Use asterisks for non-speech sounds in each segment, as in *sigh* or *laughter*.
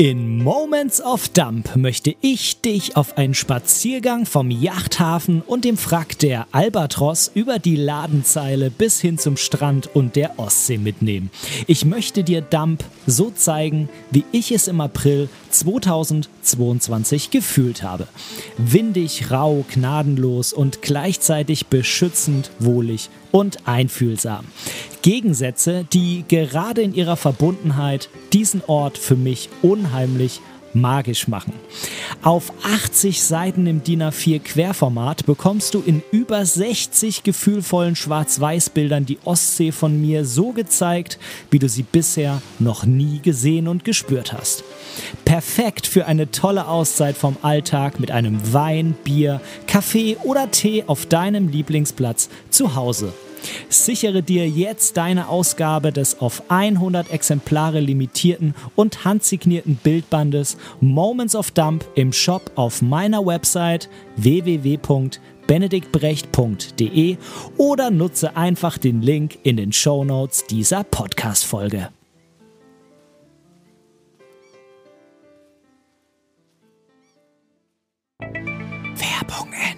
In Moments of Dump möchte ich dich auf einen Spaziergang vom Yachthafen und dem Frack der Albatros über die Ladenzeile bis hin zum Strand und der Ostsee mitnehmen. Ich möchte dir Dump so zeigen, wie ich es im April 2022 gefühlt habe. Windig, rau, gnadenlos und gleichzeitig beschützend, wohlig und einfühlsam. Gegensätze, die gerade in ihrer Verbundenheit diesen Ort für mich unheimlich magisch machen. Auf 80 Seiten im DIN A4 Querformat bekommst du in über 60 gefühlvollen Schwarz-Weiß-Bildern die Ostsee von mir so gezeigt, wie du sie bisher noch nie gesehen und gespürt hast. Perfekt für eine tolle Auszeit vom Alltag mit einem Wein, Bier, Kaffee oder Tee auf deinem Lieblingsplatz zu Hause Sichere dir jetzt deine Ausgabe des auf 100 Exemplare limitierten und handsignierten Bildbandes Moments of Dump im Shop auf meiner Website www.benediktbrecht.de oder nutze einfach den Link in den Show Notes dieser Podcast-Folge. Werbung Ende.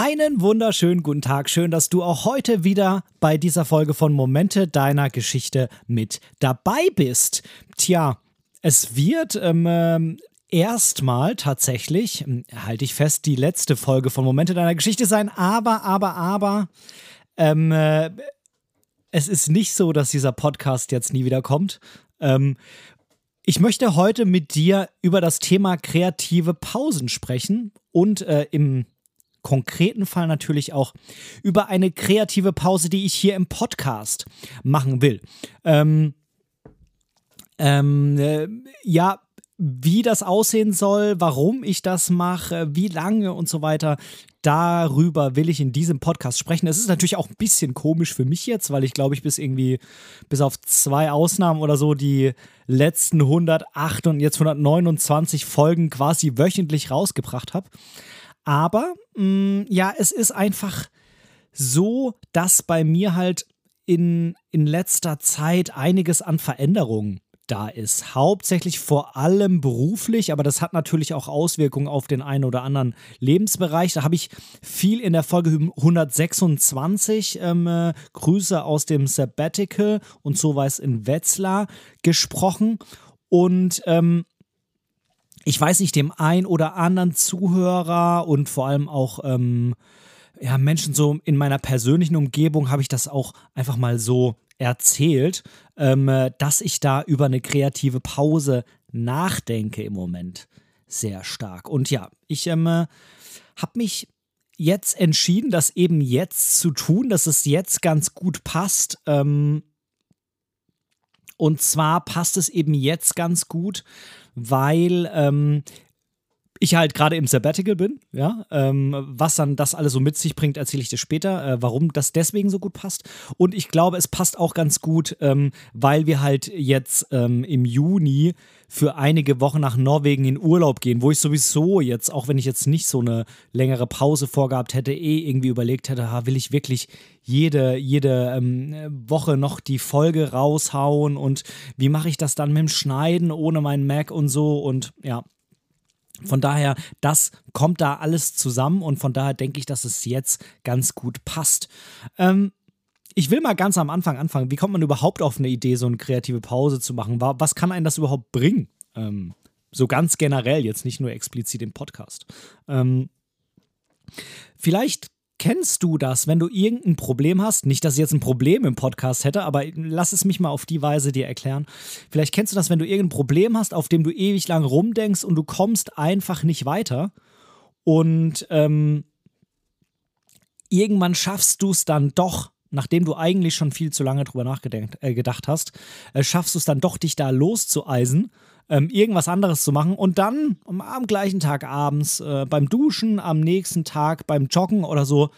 Einen wunderschönen guten Tag. Schön, dass du auch heute wieder bei dieser Folge von Momente deiner Geschichte mit dabei bist. Tja, es wird ähm, ähm erstmal tatsächlich, ähm, halte ich fest, die letzte Folge von Momente deiner Geschichte sein. Aber, aber, aber, ähm, äh, es ist nicht so, dass dieser Podcast jetzt nie wieder kommt. Ähm, ich möchte heute mit dir über das Thema kreative Pausen sprechen und äh, im konkreten Fall natürlich auch über eine kreative Pause, die ich hier im Podcast machen will. Ähm, ähm, äh, ja, wie das aussehen soll, warum ich das mache, wie lange und so weiter. Darüber will ich in diesem Podcast sprechen. Es ist natürlich auch ein bisschen komisch für mich jetzt, weil ich glaube, ich bis irgendwie, bis auf zwei Ausnahmen oder so, die letzten 108 und jetzt 129 Folgen quasi wöchentlich rausgebracht habe. Aber mh, mm, ja, es ist einfach so, dass bei mir halt in, in letzter Zeit einiges an Veränderungen da ist. Hauptsächlich vor allem beruflich, aber das hat natürlich auch Auswirkungen auf den einen oder anderen Lebensbereich. Da habe ich viel in der Folge 126 ähm, äh, Grüße aus dem Sabbatical und so weiß in Wetzlar gesprochen. Und ähm, ich weiß nicht, dem ein oder anderen Zuhörer und vor allem auch ähm, ja, Menschen so in meiner persönlichen Umgebung habe ich das auch einfach mal so erzählt, ähm, dass ich da über eine kreative Pause nachdenke im Moment sehr stark. Und ja, ich ähm, habe mich jetzt entschieden, das eben jetzt zu tun, dass es jetzt ganz gut passt. Ähm, und zwar passt es eben jetzt ganz gut, weil ähm, ich halt gerade im Sabbatical bin, ja. Ähm, was dann das alles so mit sich bringt, erzähle ich dir später, äh, warum das deswegen so gut passt. Und ich glaube, es passt auch ganz gut, ähm, weil wir halt jetzt ähm, im Juni für einige Wochen nach Norwegen in Urlaub gehen, wo ich sowieso jetzt, auch wenn ich jetzt nicht so eine längere Pause vorgehabt hätte, eh irgendwie überlegt hätte, ha, will ich wirklich jede, jede ähm, Woche noch die Folge raushauen und wie mache ich das dann mit dem Schneiden ohne meinen Mac und so und ja, von daher, das kommt da alles zusammen und von daher denke ich, dass es jetzt ganz gut passt. Ähm, ich will mal ganz am Anfang anfangen. Wie kommt man überhaupt auf eine Idee, so eine kreative Pause zu machen? Was kann einen das überhaupt bringen? Ähm, so ganz generell, jetzt nicht nur explizit im Podcast. Ähm, vielleicht Kennst du das, wenn du irgendein Problem hast? Nicht, dass ich jetzt ein Problem im Podcast hätte, aber lass es mich mal auf die Weise dir erklären. Vielleicht kennst du das, wenn du irgendein Problem hast, auf dem du ewig lang rumdenkst und du kommst einfach nicht weiter. Und ähm, irgendwann schaffst du es dann doch, nachdem du eigentlich schon viel zu lange drüber nachgedacht äh, hast, äh, schaffst du es dann doch, dich da loszueisen, ähm, irgendwas anderes zu machen und dann am, am gleichen Tag abends äh, beim Duschen, am nächsten Tag beim Joggen oder so,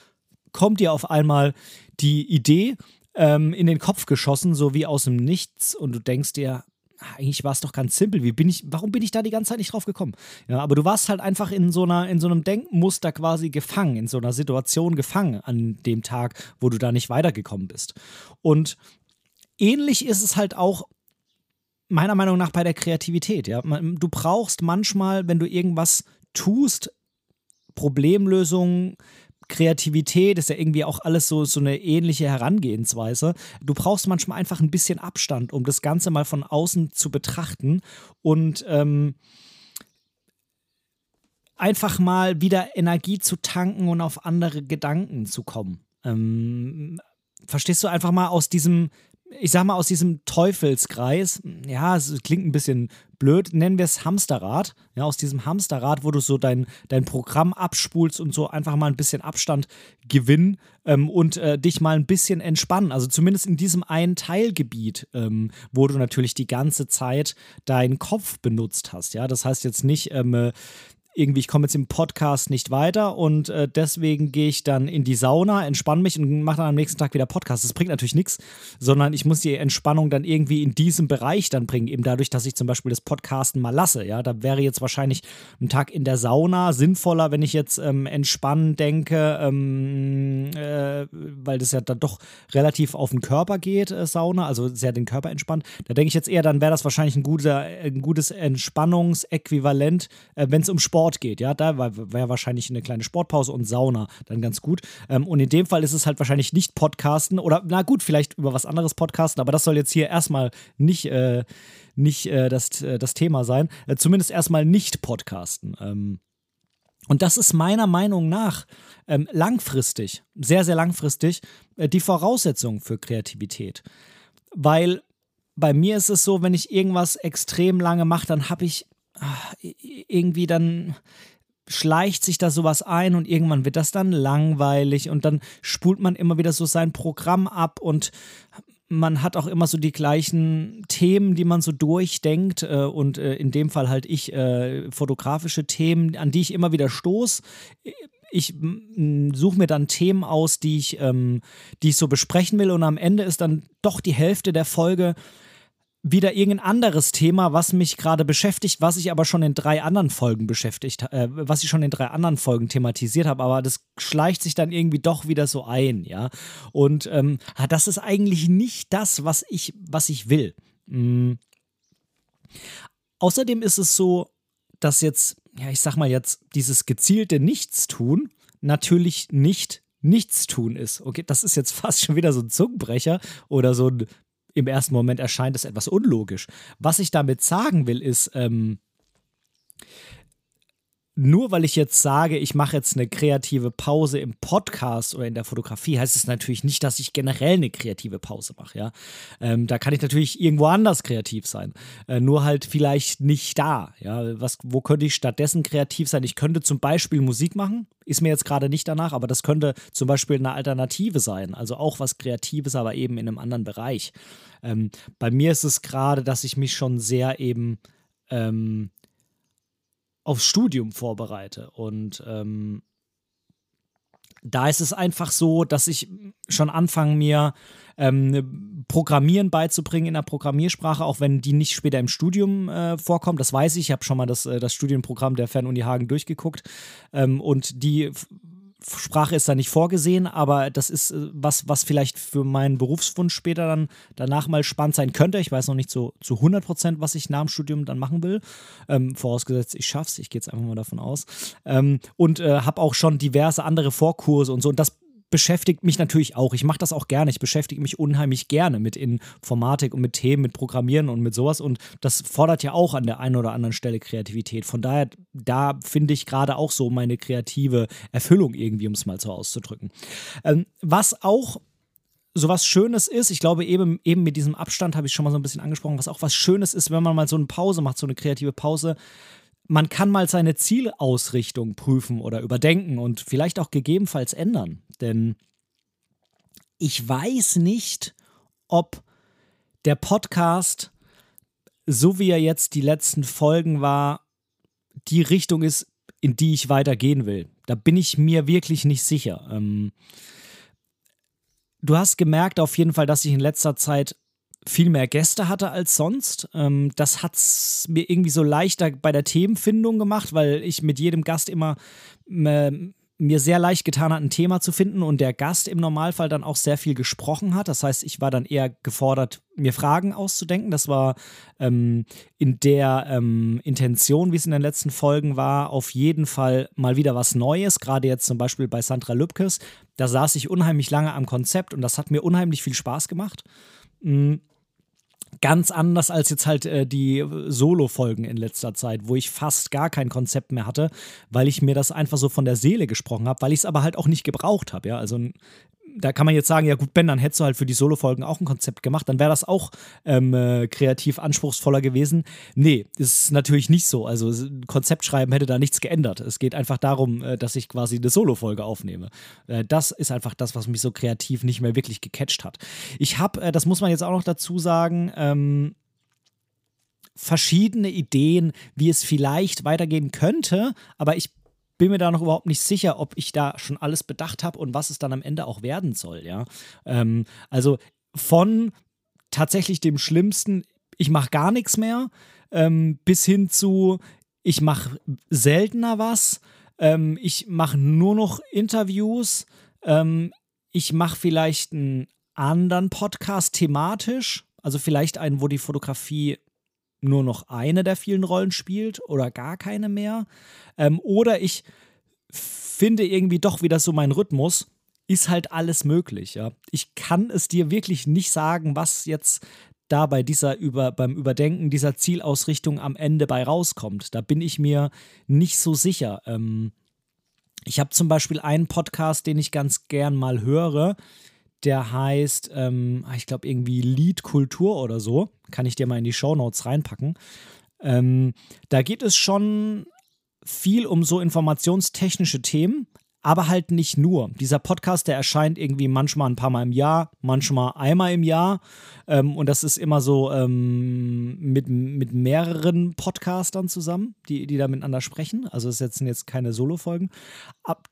kommt dir auf einmal die Idee ähm, in den Kopf geschossen, so wie aus dem Nichts und du denkst dir, eigentlich war es doch ganz simpel. Wie bin ich, warum bin ich da die ganze Zeit nicht drauf gekommen? Ja, aber du warst halt einfach in so einer, in so einem Denkmuster quasi gefangen, in so einer Situation gefangen an dem Tag, wo du da nicht weitergekommen bist. Und ähnlich ist es halt auch meiner Meinung nach bei der Kreativität. Ja, du brauchst manchmal, wenn du irgendwas tust, Problemlösungen, Kreativität ist ja irgendwie auch alles so, so eine ähnliche Herangehensweise. Du brauchst manchmal einfach ein bisschen Abstand, um das Ganze mal von außen zu betrachten und ähm, einfach mal wieder Energie zu tanken und auf andere Gedanken zu kommen. Ähm, verstehst du einfach mal aus diesem ich sag mal, aus diesem Teufelskreis, ja, es klingt ein bisschen blöd, nennen wir es Hamsterrad, ja, aus diesem Hamsterrad, wo du so dein, dein Programm abspulst und so einfach mal ein bisschen Abstand gewinnen ähm, und äh, dich mal ein bisschen entspannen. Also zumindest in diesem einen Teilgebiet, ähm, wo du natürlich die ganze Zeit deinen Kopf benutzt hast, ja. Das heißt jetzt nicht, ähm, äh, irgendwie, ich komme jetzt im Podcast nicht weiter und äh, deswegen gehe ich dann in die Sauna, entspanne mich und mache dann am nächsten Tag wieder Podcast. Das bringt natürlich nichts, sondern ich muss die Entspannung dann irgendwie in diesem Bereich dann bringen, eben dadurch, dass ich zum Beispiel das Podcasten mal lasse. Ja, da wäre jetzt wahrscheinlich ein Tag in der Sauna sinnvoller, wenn ich jetzt ähm, entspannen denke, ähm, äh, weil das ja dann doch relativ auf den Körper geht, äh, Sauna, also sehr den Körper entspannt. Da denke ich jetzt eher, dann wäre das wahrscheinlich ein, guter, ein gutes Entspannungsäquivalent, äh, wenn es um Sport Sport geht. Ja, da wäre wahrscheinlich eine kleine Sportpause und Sauna dann ganz gut. Ähm, und in dem Fall ist es halt wahrscheinlich nicht Podcasten oder, na gut, vielleicht über was anderes Podcasten, aber das soll jetzt hier erstmal nicht, äh, nicht äh, das, äh, das Thema sein. Äh, zumindest erstmal nicht Podcasten. Ähm, und das ist meiner Meinung nach ähm, langfristig, sehr, sehr langfristig, äh, die Voraussetzung für Kreativität. Weil bei mir ist es so, wenn ich irgendwas extrem lange mache, dann habe ich irgendwie dann schleicht sich da sowas ein und irgendwann wird das dann langweilig und dann spult man immer wieder so sein Programm ab und man hat auch immer so die gleichen Themen, die man so durchdenkt äh, und äh, in dem Fall halt ich äh, fotografische Themen, an die ich immer wieder stoße. Ich suche mir dann Themen aus, die ich, ähm, die ich so besprechen will und am Ende ist dann doch die Hälfte der Folge wieder irgendein anderes Thema, was mich gerade beschäftigt, was ich aber schon in drei anderen Folgen beschäftigt, äh, was ich schon in drei anderen Folgen thematisiert habe, aber das schleicht sich dann irgendwie doch wieder so ein, ja. Und ähm, ah, das ist eigentlich nicht das, was ich, was ich will. Mhm. Außerdem ist es so, dass jetzt, ja, ich sag mal jetzt, dieses gezielte Nichtstun natürlich nicht Nichtstun ist. Okay, das ist jetzt *laughs* fast schon wieder so ein Zungenbrecher oder so ein im ersten Moment erscheint es etwas unlogisch. Was ich damit sagen will, ist, ähm, nur weil ich jetzt sage, ich mache jetzt eine kreative Pause im Podcast oder in der Fotografie, heißt es natürlich nicht, dass ich generell eine kreative Pause mache. Ja? Ähm, da kann ich natürlich irgendwo anders kreativ sein. Äh, nur halt vielleicht nicht da. Ja? Was, wo könnte ich stattdessen kreativ sein? Ich könnte zum Beispiel Musik machen. Ist mir jetzt gerade nicht danach, aber das könnte zum Beispiel eine Alternative sein. Also auch was Kreatives, aber eben in einem anderen Bereich. Ähm, bei mir ist es gerade, dass ich mich schon sehr eben ähm, aufs Studium vorbereite. Und ähm, da ist es einfach so, dass ich schon anfange, mir ähm, Programmieren beizubringen in der Programmiersprache, auch wenn die nicht später im Studium äh, vorkommt. Das weiß ich. Ich habe schon mal das, äh, das Studienprogramm der Fernuni Hagen durchgeguckt. Ähm, und die Sprache ist da nicht vorgesehen, aber das ist äh, was, was vielleicht für meinen Berufswunsch später dann danach mal spannend sein könnte. Ich weiß noch nicht so zu 100 Prozent, was ich nach dem Studium dann machen will. Ähm, vorausgesetzt, ich schaff's. Ich gehe jetzt einfach mal davon aus. Ähm, und äh, habe auch schon diverse andere Vorkurse und so. Und das beschäftigt mich natürlich auch. Ich mache das auch gerne. Ich beschäftige mich unheimlich gerne mit Informatik und mit Themen, mit Programmieren und mit sowas. Und das fordert ja auch an der einen oder anderen Stelle Kreativität. Von daher, da finde ich gerade auch so meine kreative Erfüllung irgendwie, um es mal so auszudrücken. Ähm, was auch so was Schönes ist, ich glaube, eben, eben mit diesem Abstand habe ich schon mal so ein bisschen angesprochen, was auch was Schönes ist, wenn man mal so eine Pause macht, so eine kreative Pause, man kann mal seine Zielausrichtung prüfen oder überdenken und vielleicht auch gegebenenfalls ändern. Denn ich weiß nicht, ob der Podcast, so wie er jetzt die letzten Folgen war, die Richtung ist, in die ich weitergehen will. Da bin ich mir wirklich nicht sicher. Ähm, du hast gemerkt auf jeden Fall, dass ich in letzter Zeit viel mehr Gäste hatte als sonst. Ähm, das hat es mir irgendwie so leichter bei der Themenfindung gemacht, weil ich mit jedem Gast immer äh, mir sehr leicht getan hat, ein Thema zu finden und der Gast im Normalfall dann auch sehr viel gesprochen hat. Das heißt, ich war dann eher gefordert, mir Fragen auszudenken. Das war ähm, in der ähm, Intention, wie es in den letzten Folgen war, auf jeden Fall mal wieder was Neues. Gerade jetzt zum Beispiel bei Sandra Lübkes. Da saß ich unheimlich lange am Konzept und das hat mir unheimlich viel Spaß gemacht. Mhm ganz anders als jetzt halt äh, die Solo-Folgen in letzter Zeit, wo ich fast gar kein Konzept mehr hatte, weil ich mir das einfach so von der Seele gesprochen habe, weil ich es aber halt auch nicht gebraucht habe. Ja, also da kann man jetzt sagen, ja gut, Ben, dann hättest du halt für die Solo-Folgen auch ein Konzept gemacht, dann wäre das auch ähm, äh, kreativ anspruchsvoller gewesen. Nee, ist natürlich nicht so. Also Konzept schreiben hätte da nichts geändert. Es geht einfach darum, äh, dass ich quasi eine Solo-Folge aufnehme. Äh, das ist einfach das, was mich so kreativ nicht mehr wirklich gecatcht hat. Ich habe, äh, das muss man jetzt auch noch dazu sagen, ähm, verschiedene Ideen, wie es vielleicht weitergehen könnte, aber ich bin mir da noch überhaupt nicht sicher, ob ich da schon alles bedacht habe und was es dann am Ende auch werden soll, ja. Ähm, also von tatsächlich dem Schlimmsten, ich mache gar nichts mehr, ähm, bis hin zu, ich mache seltener was, ähm, ich mache nur noch Interviews, ähm, ich mache vielleicht einen anderen Podcast thematisch, also vielleicht einen, wo die Fotografie nur noch eine der vielen Rollen spielt oder gar keine mehr. Ähm, oder ich finde irgendwie doch wieder so meinen Rhythmus. Ist halt alles möglich, ja. Ich kann es dir wirklich nicht sagen, was jetzt da bei dieser über, beim Überdenken dieser Zielausrichtung am Ende bei rauskommt. Da bin ich mir nicht so sicher. Ähm, ich habe zum Beispiel einen Podcast, den ich ganz gern mal höre der heißt, ähm, ich glaube, irgendwie Liedkultur oder so. Kann ich dir mal in die Shownotes reinpacken. Ähm, da geht es schon viel um so informationstechnische Themen, aber halt nicht nur. Dieser Podcast, der erscheint irgendwie manchmal ein paar Mal im Jahr, manchmal einmal im Jahr. Ähm, und das ist immer so ähm, mit, mit mehreren Podcastern zusammen, die, die da miteinander sprechen. Also es sind jetzt keine Solo-Folgen.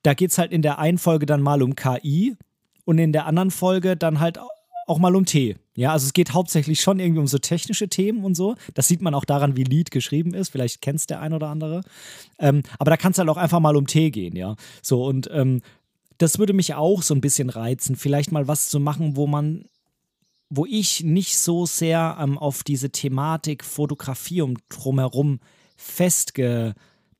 Da geht es halt in der einen Folge dann mal um KI, und in der anderen Folge dann halt auch mal um Tee. Ja, also es geht hauptsächlich schon irgendwie um so technische Themen und so. Das sieht man auch daran, wie Lied geschrieben ist. Vielleicht kennst der ein oder andere. Ähm, aber da kann es halt auch einfach mal um Tee gehen, ja. So, und ähm, das würde mich auch so ein bisschen reizen, vielleicht mal was zu machen, wo man, wo ich nicht so sehr ähm, auf diese Thematik Fotografie um drumherum festge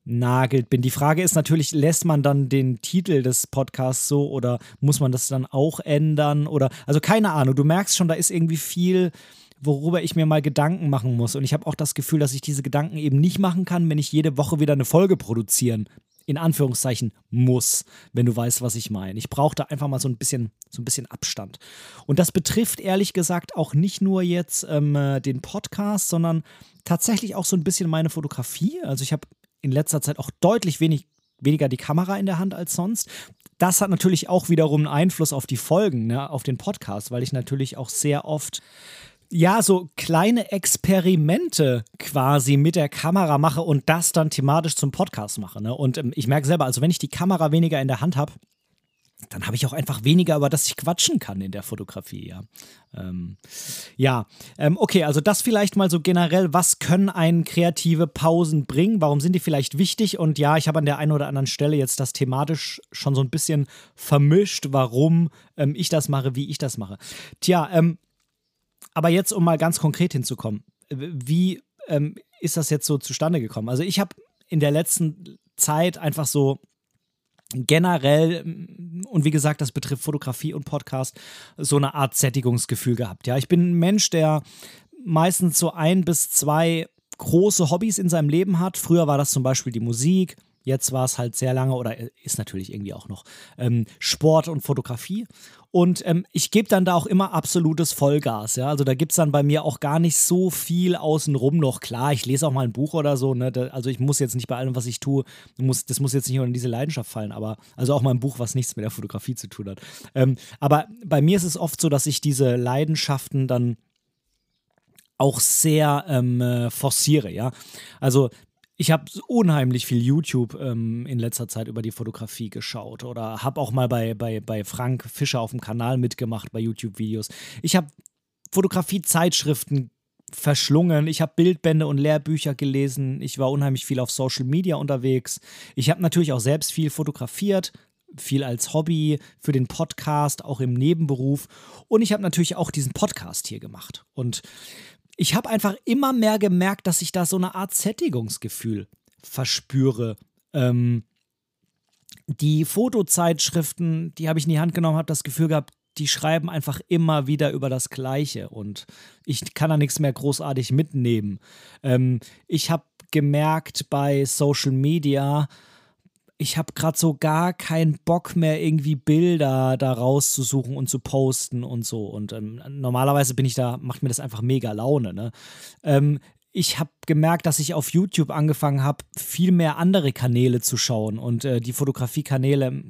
nagelt bin. Die Frage ist natürlich, lässt man dann den Titel des Podcasts so oder muss man das dann auch ändern oder also keine Ahnung, du merkst schon, da ist irgendwie viel worüber ich mir mal Gedanken machen muss und ich habe auch das Gefühl, dass ich diese Gedanken eben nicht machen kann, wenn ich jede Woche wieder eine Folge produzieren in Anführungszeichen muss, wenn du weißt, was ich meine. Ich brauche da einfach mal so ein bisschen, so ein bisschen Abstand. Und das betrifft ehrlich gesagt auch nicht nur jetzt ähm, äh, den Podcast, sondern tatsächlich auch so ein bisschen meine Fotografie. Also ich habe in letzter Zeit auch deutlich wenig, weniger die Kamera in der Hand als sonst. Das hat natürlich auch wiederum einen Einfluss auf die Folgen, ne, auf den Podcast, weil ich natürlich auch sehr oft ja, so kleine Experimente quasi mit der Kamera mache und das dann thematisch zum Podcast mache. Ne? Und ähm, ich merke selber, also wenn ich die Kamera weniger in der Hand habe, dann habe ich auch einfach weniger, über das ich quatschen kann in der Fotografie, ja. Ähm, ja, ähm, okay, also das vielleicht mal so generell, was können einen kreative Pausen bringen? Warum sind die vielleicht wichtig? Und ja, ich habe an der einen oder anderen Stelle jetzt das thematisch schon so ein bisschen vermischt, warum ähm, ich das mache, wie ich das mache. Tja, ähm, aber jetzt, um mal ganz konkret hinzukommen, wie ähm, ist das jetzt so zustande gekommen? Also ich habe in der letzten Zeit einfach so generell, mm, und wie gesagt, das betrifft Fotografie und Podcast, so eine Art Sättigungsgefühl gehabt. Ja, ich bin ein Mensch, der meistens so ein bis zwei große Hobbys in seinem Leben hat. Früher war das zum Beispiel die Musik, jetzt war es halt sehr lange oder ist natürlich irgendwie auch noch ähm, Sport und Fotografie. Und ähm, ich gebe dann da auch immer absolutes Vollgas. Ja? Also da gibt es dann bei mir auch gar nicht so viel außenrum noch. Klar, ich lese auch mal ein Buch oder so. Ne? Da, also ich muss jetzt nicht bei allem, was ich tue, muss, das muss jetzt nicht in diese Leidenschaft fallen. Aber also auch mal ein Buch, was nichts mit der Fotografie zu tun hat. Ähm, aber bei mir ist es oft so, dass ich diese Leidenschaften dann auch sehr ähm, äh, forciere, ja. Also ich habe unheimlich viel YouTube ähm, in letzter Zeit über die Fotografie geschaut oder habe auch mal bei, bei, bei Frank Fischer auf dem Kanal mitgemacht bei YouTube-Videos. Ich habe Fotografie-Zeitschriften verschlungen. Ich habe Bildbände und Lehrbücher gelesen. Ich war unheimlich viel auf Social Media unterwegs. Ich habe natürlich auch selbst viel fotografiert, viel als Hobby für den Podcast, auch im Nebenberuf. Und ich habe natürlich auch diesen Podcast hier gemacht. Und ich habe einfach immer mehr gemerkt, dass ich da so eine Art Sättigungsgefühl verspüre. Ähm, die Fotozeitschriften, die habe ich in die Hand genommen, habe das Gefühl gehabt, die schreiben einfach immer wieder über das Gleiche und ich kann da nichts mehr großartig mitnehmen. Ähm, ich habe gemerkt bei Social Media, ich habe gerade so gar keinen Bock mehr, irgendwie Bilder da rauszusuchen und zu posten und so. Und ähm, normalerweise bin ich da, macht mir das einfach mega Laune. Ne? Ähm, ich habe gemerkt, dass ich auf YouTube angefangen habe, viel mehr andere Kanäle zu schauen und äh, die Fotografiekanäle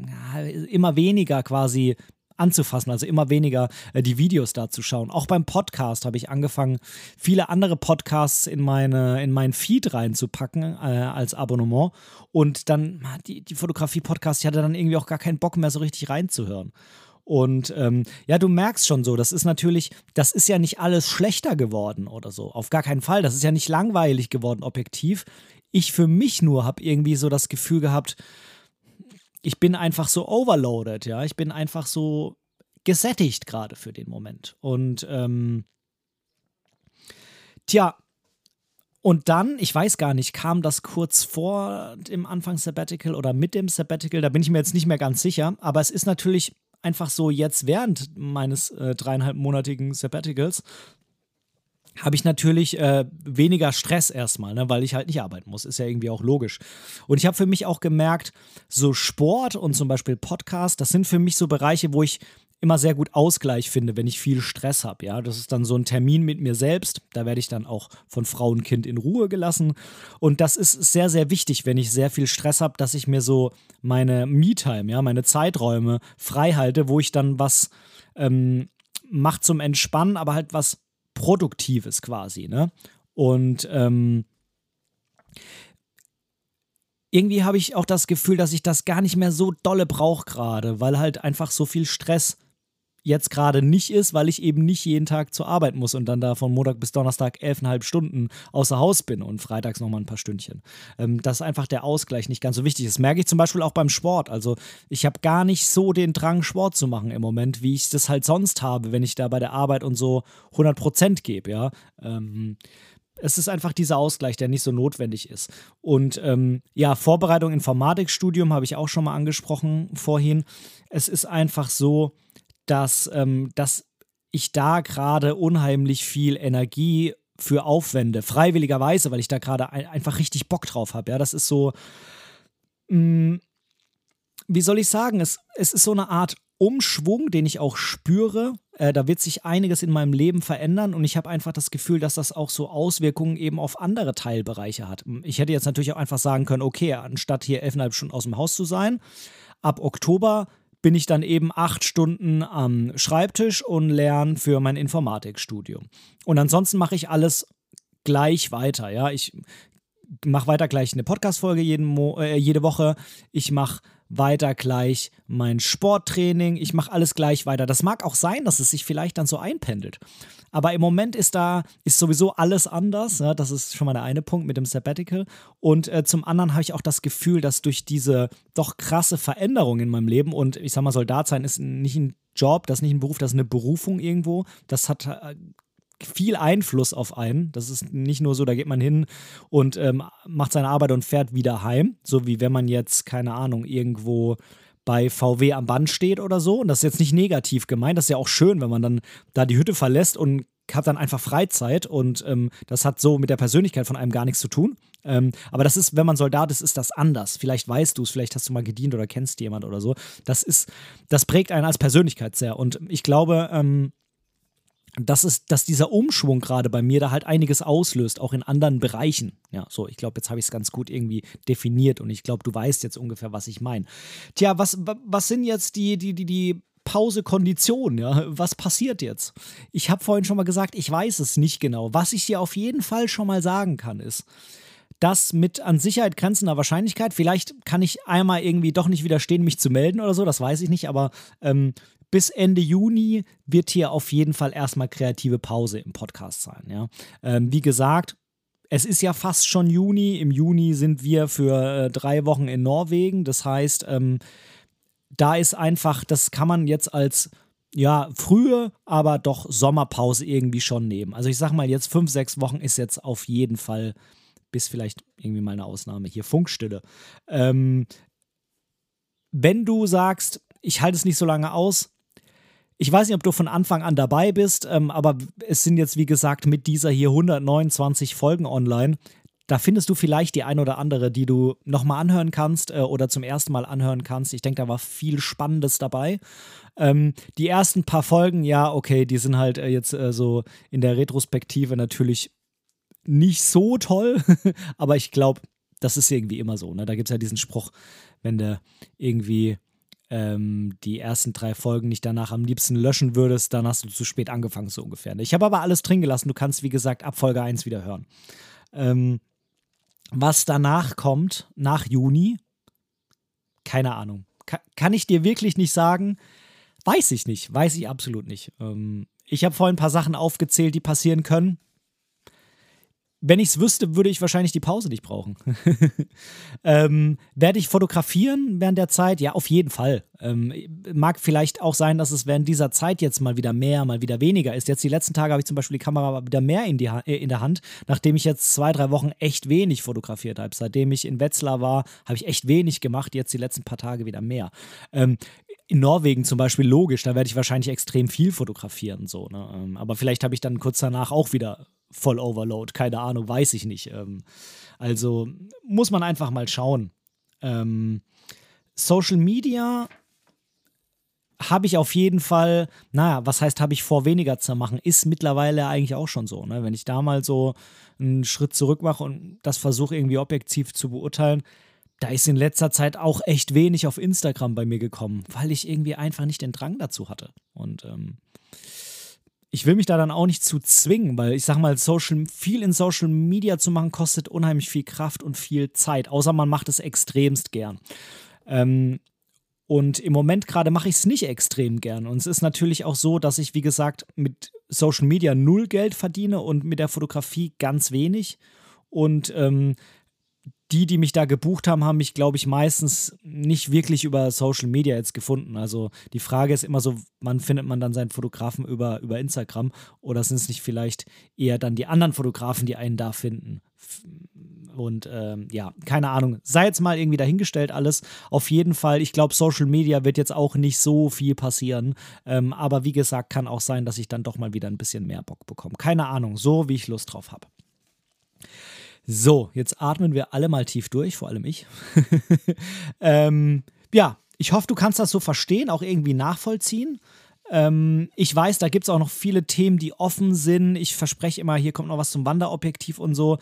immer weniger quasi anzufassen, also immer weniger äh, die Videos da zu schauen. Auch beim Podcast habe ich angefangen, viele andere Podcasts in, meine, in meinen Feed reinzupacken äh, als Abonnement. Und dann die, die Fotografie-Podcasts, ich hatte dann irgendwie auch gar keinen Bock mehr so richtig reinzuhören. Und ähm, ja, du merkst schon so, das ist natürlich, das ist ja nicht alles schlechter geworden oder so. Auf gar keinen Fall. Das ist ja nicht langweilig geworden, objektiv. Ich für mich nur habe irgendwie so das Gefühl gehabt, ich bin einfach so overloaded, ja. Ich bin einfach so gesättigt gerade für den Moment. Und ähm, tja, und dann, ich weiß gar nicht, kam das kurz vor dem Anfang Sabbatical oder mit dem Sabbatical, da bin ich mir jetzt nicht mehr ganz sicher, aber es ist natürlich einfach so jetzt während meines äh, dreieinhalbmonatigen Sabbaticals habe ich natürlich äh, weniger Stress erstmal, ne, weil ich halt nicht arbeiten muss. Ist ja irgendwie auch logisch. Und ich habe für mich auch gemerkt, so Sport und zum Beispiel Podcast, das sind für mich so Bereiche, wo ich immer sehr gut Ausgleich finde, wenn ich viel Stress habe. Ja, das ist dann so ein Termin mit mir selbst. Da werde ich dann auch von Frau und Kind in Ruhe gelassen. Und das ist sehr, sehr wichtig, wenn ich sehr viel Stress habe, dass ich mir so meine Me-Time, ja, meine Zeiträume frei halte, wo ich dann was ähm, mache zum Entspannen, aber halt was Produktives quasi, ne? Und ähm, irgendwie habe ich auch das Gefühl, dass ich das gar nicht mehr so dolle brauche gerade, weil halt einfach so viel Stress jetzt gerade nicht ist, weil ich eben nicht jeden Tag zur Arbeit muss und dann da von Montag bis Donnerstag elfeinhalb Stunden außer Haus bin und freitags nochmal ein paar Stündchen. Ähm, dass einfach der Ausgleich nicht ganz so wichtig ist. Merke ich zum Beispiel auch beim Sport. Also ich habe gar nicht so den Drang, Sport zu machen im Moment, wie ich das halt sonst habe, wenn ich da bei der Arbeit und so 100 Prozent gebe, ja. Ähm, es ist einfach dieser Ausgleich, der nicht so notwendig ist. Und ähm, ja, Vorbereitung Informatikstudium habe ich auch schon mal angesprochen vorhin. Es ist einfach so, dass, ähm, dass ich da gerade unheimlich viel Energie für aufwende, freiwilligerweise, weil ich da gerade ein, einfach richtig Bock drauf habe. Ja, das ist so, mh, mm, wie soll ich sagen, es, es ist so eine Art Umschwung, den ich auch spüre. Äh, da wird sich einiges in meinem Leben verändern und ich habe einfach das Gefühl, dass das auch so Auswirkungen eben auf andere Teilbereiche hat. Ich hätte jetzt natürlich auch einfach sagen können, okay, anstatt hier elfeinhalb Stunden aus dem Haus zu sein, ab Oktober bin ich dann eben acht Stunden am Schreibtisch und lerne für mein Informatikstudium. Und ansonsten mache ich alles gleich weiter. Ja, ich mache weiter gleich eine Podcast-Folge äh, jede Woche. Ich mache weiter gleich mein Sporttraining. Ich mache alles gleich weiter. Das mag auch sein, dass es sich vielleicht dann so einpendelt. Aber im Moment ist da, ist sowieso alles anders. Ja, das ist schon mal der eine Punkt mit dem Sabbatical. Und äh, zum anderen habe ich auch das Gefühl, dass durch diese doch krasse Veränderung in meinem Leben und ich sag mal, Soldat sein ist nicht ein Job, das ist nicht ein Beruf, das ist eine Berufung irgendwo. Das hat äh, viel Einfluss auf einen. Das ist nicht nur so, da geht man hin und ähm, macht seine Arbeit und fährt wieder heim. So wie wenn man jetzt, keine Ahnung, irgendwo bei VW am Band steht oder so. Und das ist jetzt nicht negativ gemeint. Das ist ja auch schön, wenn man dann da die Hütte verlässt und habe dann einfach Freizeit und ähm, das hat so mit der Persönlichkeit von einem gar nichts zu tun. Ähm, aber das ist, wenn man Soldat ist, ist das anders. Vielleicht weißt du es, vielleicht hast du mal gedient oder kennst jemand oder so. Das ist, das prägt einen als Persönlichkeit sehr. Und ich glaube, ähm, dass, es, dass dieser Umschwung gerade bei mir da halt einiges auslöst, auch in anderen Bereichen. Ja, so, ich glaube, jetzt habe ich es ganz gut irgendwie definiert und ich glaube, du weißt jetzt ungefähr, was ich meine. Tja, was, was sind jetzt die, die, die, die Pause-Konditionen? Ja? Was passiert jetzt? Ich habe vorhin schon mal gesagt, ich weiß es nicht genau. Was ich dir auf jeden Fall schon mal sagen kann, ist, dass mit an Sicherheit grenzender Wahrscheinlichkeit, vielleicht kann ich einmal irgendwie doch nicht widerstehen, mich zu melden oder so, das weiß ich nicht, aber ähm, bis Ende Juni wird hier auf jeden Fall erstmal kreative Pause im Podcast sein. Ja? Ähm, wie gesagt, es ist ja fast schon Juni. Im Juni sind wir für äh, drei Wochen in Norwegen. Das heißt, ähm, da ist einfach, das kann man jetzt als ja, frühe, aber doch Sommerpause irgendwie schon nehmen. Also ich sag mal, jetzt fünf, sechs Wochen ist jetzt auf jeden Fall, bis vielleicht irgendwie mal eine Ausnahme hier, Funkstille. Ähm, wenn du sagst, ich halte es nicht so lange aus, ich weiß nicht, ob du von Anfang an dabei bist, ähm, aber es sind jetzt, wie gesagt, mit dieser hier 129 Folgen online. Da findest du vielleicht die ein oder andere, die du nochmal anhören kannst äh, oder zum ersten Mal anhören kannst. Ich denke, da war viel Spannendes dabei. Ähm, die ersten paar Folgen, ja, okay, die sind halt äh, jetzt äh, so in der Retrospektive natürlich nicht so toll, *laughs* aber ich glaube, das ist irgendwie immer so. Ne? Da gibt es ja diesen Spruch, wenn du irgendwie ähm, die ersten drei Folgen nicht danach am liebsten löschen würdest, dann hast du zu spät angefangen, so ungefähr. Ich habe aber alles drin gelassen. Du kannst, wie gesagt, ab Folge 1 wieder hören. Ähm, was danach kommt, nach Juni, keine Ahnung. Ka kann ich dir wirklich nicht sagen. Weiß ich nicht. Weiß ich absolut nicht. Ähm, ich habe vorhin ein paar Sachen aufgezählt, die passieren können wenn ich es wüsste, würde ich wahrscheinlich die Pause nicht brauchen. *laughs* ähm, werde ich fotografieren während der Zeit? Ja, auf jeden Fall. Ähm, mag vielleicht auch sein, dass es während dieser Zeit jetzt mal wieder mehr, mal wieder weniger ist. Jetzt die letzten Tage habe ich zum Beispiel die Kamera wieder mehr in, die äh, in der Hand, nachdem ich jetzt zwei, drei Wochen echt wenig fotografiert habe. Seitdem ich in Wetzlar war, habe ich echt wenig gemacht. Jetzt die letzten paar Tage wieder mehr. Ähm, in Norwegen zum Beispiel logisch, da werde ich wahrscheinlich extrem viel fotografieren. So, ne? Ähm, aber vielleicht habe ich dann kurz danach auch wieder voll Overload. Keine Ahnung, weiß ich nicht. Ähm, also muss man einfach mal schauen. Ähm, Social Media habe ich auf jeden Fall, naja, was heißt, habe ich vor, weniger zu machen, ist mittlerweile eigentlich auch schon so. Ne? Wenn ich da mal so einen Schritt zurück mache und das versuche irgendwie objektiv zu beurteilen, da ist in letzter Zeit auch echt wenig auf Instagram bei mir gekommen, weil ich irgendwie einfach nicht den Drang dazu hatte. Und ähm, ich will mich da dann auch nicht zu zwingen, weil ich sag mal, Social, viel in Social Media zu machen, kostet unheimlich viel Kraft und viel Zeit, außer man macht es extremst gern. Ähm, und im Moment gerade mache ich es nicht extrem gern. Und es ist natürlich auch so, dass ich, wie gesagt, mit Social Media null Geld verdiene und mit der Fotografie ganz wenig. Und ähm, die, die mich da gebucht haben, haben mich, glaube ich, meistens nicht wirklich über Social Media jetzt gefunden. Also die Frage ist immer so, wann findet man dann seinen Fotografen über, über Instagram oder sind es nicht vielleicht eher dann die anderen Fotografen, die einen da finden? Und ähm, ja, keine Ahnung. Sei jetzt mal irgendwie dahingestellt alles. Auf jeden Fall, ich glaube, Social Media wird jetzt auch nicht so viel passieren. Ähm, aber wie gesagt, kann auch sein, dass ich dann doch mal wieder ein bisschen mehr Bock bekomme. Keine Ahnung, so wie ich Lust drauf habe. So, jetzt atmen wir alle mal tief durch, vor allem ich. *laughs* ähm, ja, ich hoffe, du kannst das so verstehen, auch irgendwie nachvollziehen. Ähm, ich weiß, da gibt es auch noch viele Themen, die offen sind. Ich verspreche immer, hier kommt noch was zum Wanderobjektiv und so.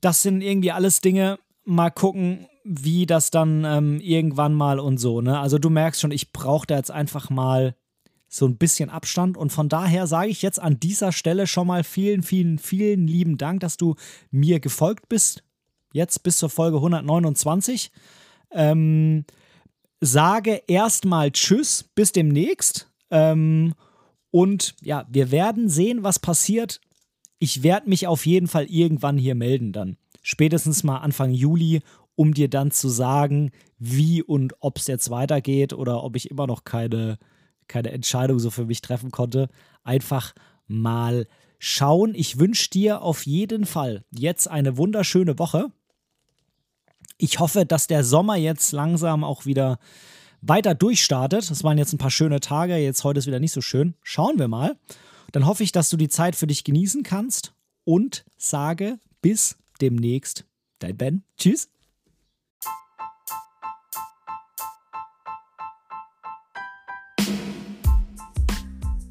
Das sind irgendwie alles Dinge. Mal gucken, wie das dann ähm, irgendwann mal und so. Ne? Also du merkst schon, ich brauche da jetzt einfach mal so ein bisschen Abstand. Und von daher sage ich jetzt an dieser Stelle schon mal vielen, vielen, vielen lieben Dank, dass du mir gefolgt bist. Jetzt bis zur Folge 129. Ähm, sage erstmal Tschüss, bis demnächst. Ähm, und ja, wir werden sehen, was passiert. Ich werde mich auf jeden Fall irgendwann hier melden dann. Spätestens mal Anfang Juli, um dir dann zu sagen, wie und ob es jetzt weitergeht oder ob ich immer noch keine keine Entscheidung so für mich treffen konnte. Einfach mal schauen. Ich wünsche dir auf jeden Fall jetzt eine wunderschöne Woche. Ich hoffe, dass der Sommer jetzt langsam auch wieder weiter durchstartet. Das waren jetzt ein paar schöne Tage. Jetzt heute ist wieder nicht so schön. Schauen wir mal. Dann hoffe ich, dass du die Zeit für dich genießen kannst und sage bis demnächst. Dein Ben. Tschüss.